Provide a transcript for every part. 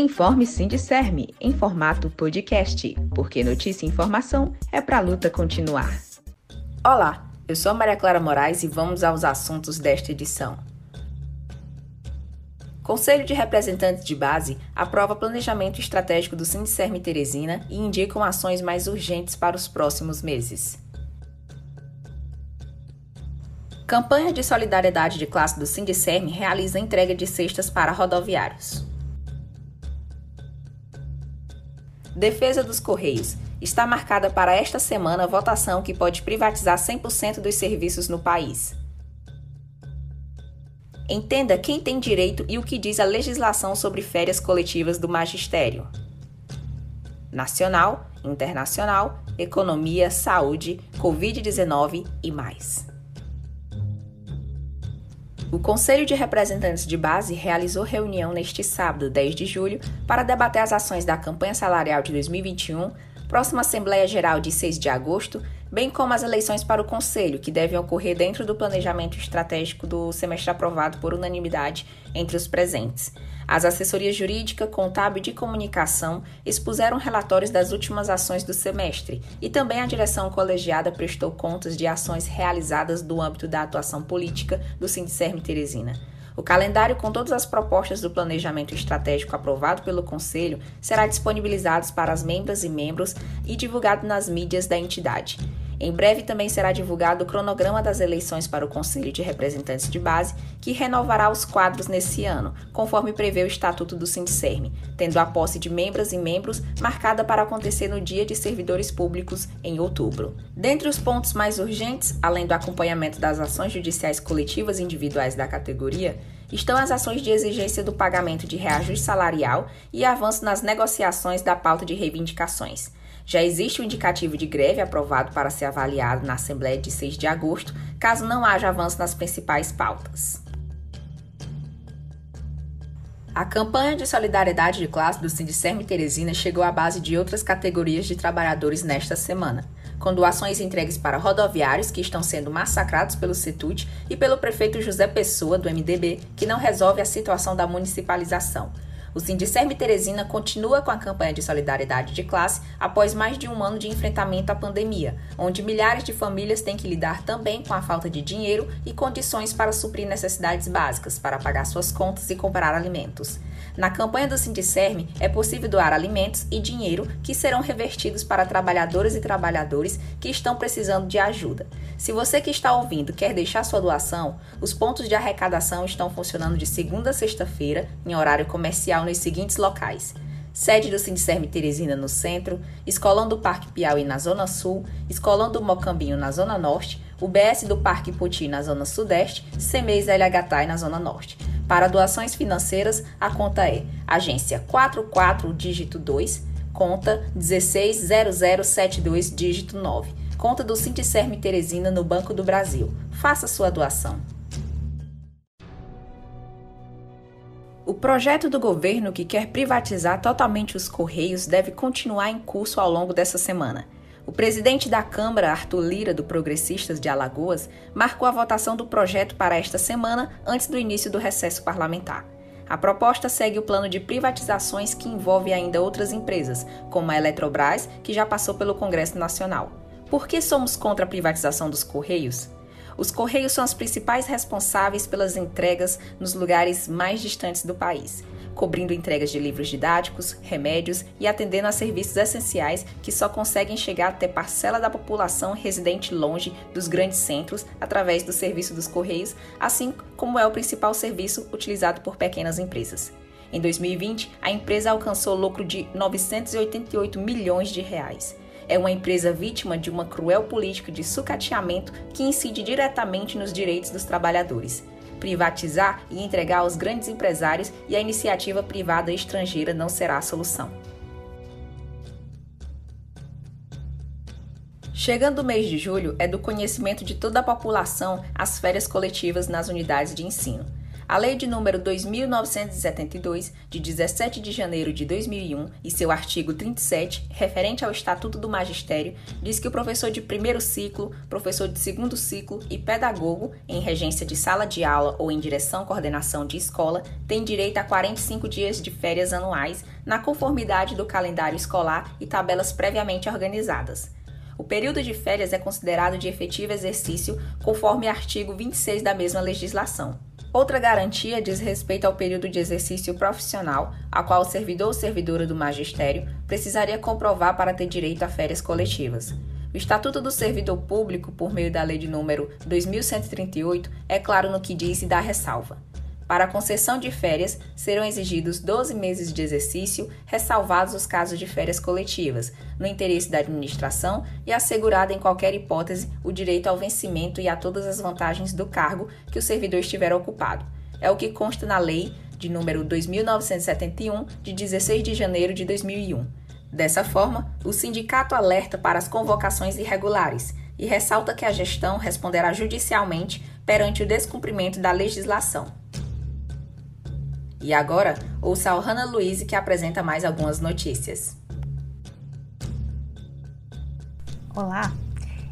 Informe Sindicerme em formato podcast, porque notícia e informação é para a luta continuar. Olá, eu sou Maria Clara Moraes e vamos aos assuntos desta edição. Conselho de Representantes de Base aprova planejamento estratégico do Sindicerme Teresina e indicam ações mais urgentes para os próximos meses. Campanha de solidariedade de classe do Sindicerme realiza entrega de cestas para rodoviários. Defesa dos Correios. Está marcada para esta semana a votação que pode privatizar 100% dos serviços no país. Entenda quem tem direito e o que diz a legislação sobre férias coletivas do magistério. Nacional, internacional, economia, saúde, Covid-19 e mais. O Conselho de Representantes de Base realizou reunião neste sábado, 10 de julho, para debater as ações da campanha salarial de 2021, próxima Assembleia Geral de 6 de agosto, bem como as eleições para o Conselho, que devem ocorrer dentro do planejamento estratégico do semestre aprovado por unanimidade entre os presentes. As assessorias jurídica, contábil e de comunicação expuseram relatórios das últimas ações do semestre e também a direção colegiada prestou contas de ações realizadas no âmbito da atuação política do Sindicerme Teresina. O calendário com todas as propostas do planejamento estratégico aprovado pelo Conselho será disponibilizado para as membras e membros e divulgado nas mídias da entidade. Em breve também será divulgado o cronograma das eleições para o Conselho de Representantes de Base, que renovará os quadros nesse ano, conforme prevê o Estatuto do Sindicerme, tendo a posse de membros e membros marcada para acontecer no Dia de Servidores Públicos, em outubro. Dentre os pontos mais urgentes, além do acompanhamento das ações judiciais coletivas e individuais da categoria, estão as ações de exigência do pagamento de reajuste salarial e avanço nas negociações da pauta de reivindicações. Já existe o um indicativo de greve aprovado para ser avaliado na Assembleia de 6 de agosto, caso não haja avanço nas principais pautas. A campanha de solidariedade de classe do Sindicerme Teresina chegou à base de outras categorias de trabalhadores nesta semana, com doações entregues para rodoviários que estão sendo massacrados pelo CETUT e pelo prefeito José Pessoa, do MDB, que não resolve a situação da municipalização. O Sindicerme Teresina continua com a campanha de solidariedade de classe após mais de um ano de enfrentamento à pandemia, onde milhares de famílias têm que lidar também com a falta de dinheiro e condições para suprir necessidades básicas, para pagar suas contas e comprar alimentos. Na campanha do Sindicerme, é possível doar alimentos e dinheiro que serão revertidos para trabalhadoras e trabalhadores que estão precisando de ajuda. Se você que está ouvindo quer deixar sua doação, os pontos de arrecadação estão funcionando de segunda a sexta-feira, em horário comercial, nos seguintes locais sede do Sindicerme Teresina no centro, Escolão do Parque Piauí na zona sul, Escolão do Mocambinho na zona norte, UBS do Parque Poti na zona sudeste, CEMEIS LHTAI na zona norte. Para doações financeiras, a conta é agência 44 dígito 2, conta 160072 dígito 9, conta do Sindicerme Teresina no Banco do Brasil. Faça sua doação. O projeto do governo que quer privatizar totalmente os Correios deve continuar em curso ao longo dessa semana. O presidente da Câmara, Arthur Lira, do Progressistas de Alagoas, marcou a votação do projeto para esta semana, antes do início do recesso parlamentar. A proposta segue o plano de privatizações que envolve ainda outras empresas, como a Eletrobras, que já passou pelo Congresso Nacional. Por que somos contra a privatização dos Correios? Os Correios são os principais responsáveis pelas entregas nos lugares mais distantes do país cobrindo entregas de livros didáticos, remédios e atendendo a serviços essenciais que só conseguem chegar até parcela da população residente longe dos grandes centros através do serviço dos Correios, assim como é o principal serviço utilizado por pequenas empresas. Em 2020, a empresa alcançou lucro de 988 milhões de reais. É uma empresa vítima de uma cruel política de sucateamento que incide diretamente nos direitos dos trabalhadores privatizar e entregar aos grandes empresários e a iniciativa privada estrangeira não será a solução. Chegando o mês de julho, é do conhecimento de toda a população as férias coletivas nas unidades de ensino. A Lei de número 2972, de 17 de janeiro de 2001, e seu artigo 37, referente ao Estatuto do Magistério, diz que o professor de primeiro ciclo, professor de segundo ciclo e pedagogo, em regência de sala de aula ou em direção coordenação de escola, tem direito a 45 dias de férias anuais, na conformidade do calendário escolar e tabelas previamente organizadas. O período de férias é considerado de efetivo exercício conforme artigo 26 da mesma legislação. Outra garantia diz respeito ao período de exercício profissional, a qual o servidor ou servidora do magistério precisaria comprovar para ter direito a férias coletivas. O Estatuto do Servidor Público, por meio da Lei de número 2138, é claro no que diz e dá ressalva. Para a concessão de férias, serão exigidos 12 meses de exercício, ressalvados os casos de férias coletivas, no interesse da administração e assegurado em qualquer hipótese o direito ao vencimento e a todas as vantagens do cargo que o servidor estiver ocupado. É o que consta na Lei de número 2971, de 16 de janeiro de 2001. Dessa forma, o sindicato alerta para as convocações irregulares e ressalta que a gestão responderá judicialmente perante o descumprimento da legislação. E agora, ouça a Hanna Luiz que apresenta mais algumas notícias. Olá!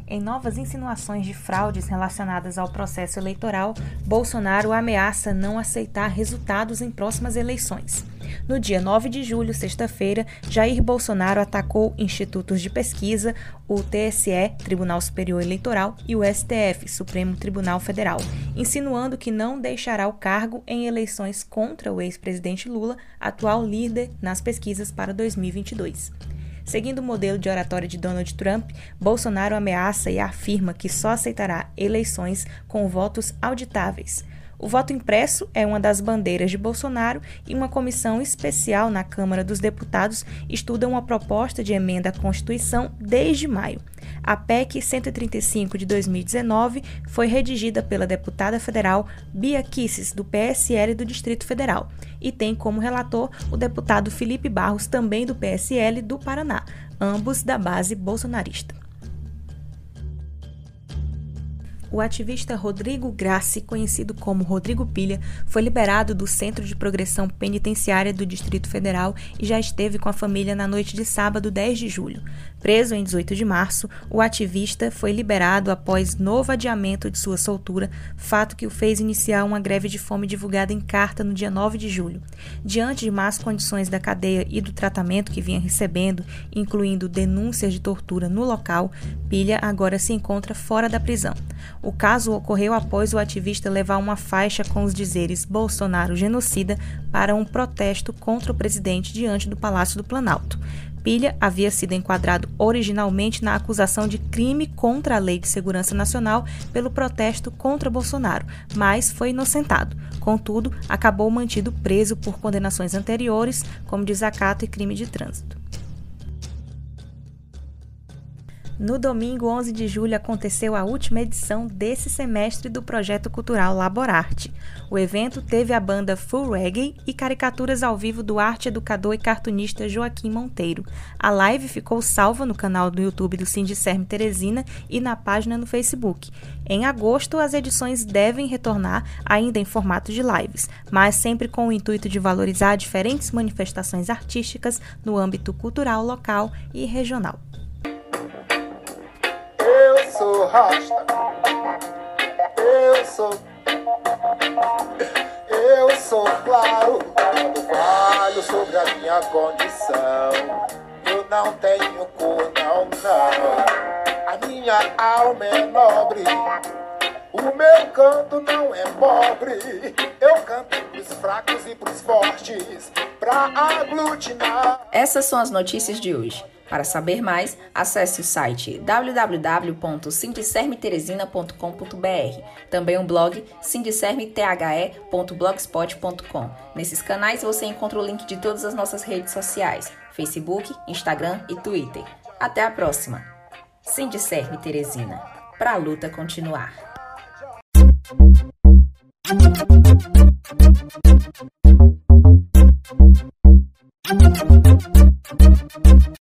Em novas insinuações de fraudes relacionadas ao processo eleitoral, Bolsonaro ameaça não aceitar resultados em próximas eleições. No dia 9 de julho, sexta-feira, Jair Bolsonaro atacou institutos de pesquisa, o TSE, Tribunal Superior Eleitoral, e o STF, Supremo Tribunal Federal, insinuando que não deixará o cargo em eleições contra o ex-presidente Lula, atual líder nas pesquisas para 2022. Seguindo o modelo de oratória de Donald Trump, Bolsonaro ameaça e afirma que só aceitará eleições com votos auditáveis. O voto impresso é uma das bandeiras de Bolsonaro e uma comissão especial na Câmara dos Deputados estuda uma proposta de emenda à Constituição desde maio. A PEC 135 de 2019 foi redigida pela deputada federal Bia Kisses, do PSL do Distrito Federal, e tem como relator o deputado Felipe Barros, também do PSL do Paraná, ambos da base bolsonarista. O ativista Rodrigo Grassi, conhecido como Rodrigo Pilha, foi liberado do Centro de Progressão Penitenciária do Distrito Federal e já esteve com a família na noite de sábado 10 de julho. Preso em 18 de março, o ativista foi liberado após novo adiamento de sua soltura, fato que o fez iniciar uma greve de fome divulgada em carta no dia 9 de julho. Diante de más condições da cadeia e do tratamento que vinha recebendo, incluindo denúncias de tortura no local, Pilha agora se encontra fora da prisão. O caso ocorreu após o ativista levar uma faixa com os dizeres Bolsonaro genocida para um protesto contra o presidente diante do Palácio do Planalto. Pilha havia sido enquadrado originalmente na acusação de crime contra a Lei de Segurança Nacional pelo protesto contra Bolsonaro, mas foi inocentado. Contudo, acabou mantido preso por condenações anteriores, como desacato e crime de trânsito. No domingo 11 de julho aconteceu a última edição desse semestre do projeto cultural Laborarte. O evento teve a banda Full Reggae e caricaturas ao vivo do arte educador e cartunista Joaquim Monteiro. A live ficou salva no canal do YouTube do Sindicerme Teresina e na página no Facebook. Em agosto, as edições devem retornar ainda em formato de lives, mas sempre com o intuito de valorizar diferentes manifestações artísticas no âmbito cultural local e regional rasta. Eu sou. Eu sou claro quando falo sobre a minha condição. Eu não tenho cor, não, não. A minha alma é nobre. O meu canto não é pobre. Eu canto pros fracos e pros fortes, pra aglutinar. Essas são as notícias de hoje. Para saber mais, acesse o site www.sindicermeteresina.com.br, também o blog sindicermthe.blogspot.com. Nesses canais você encontra o link de todas as nossas redes sociais, Facebook, Instagram e Twitter. Até a próxima! Sindicerme Teresina, para a luta continuar.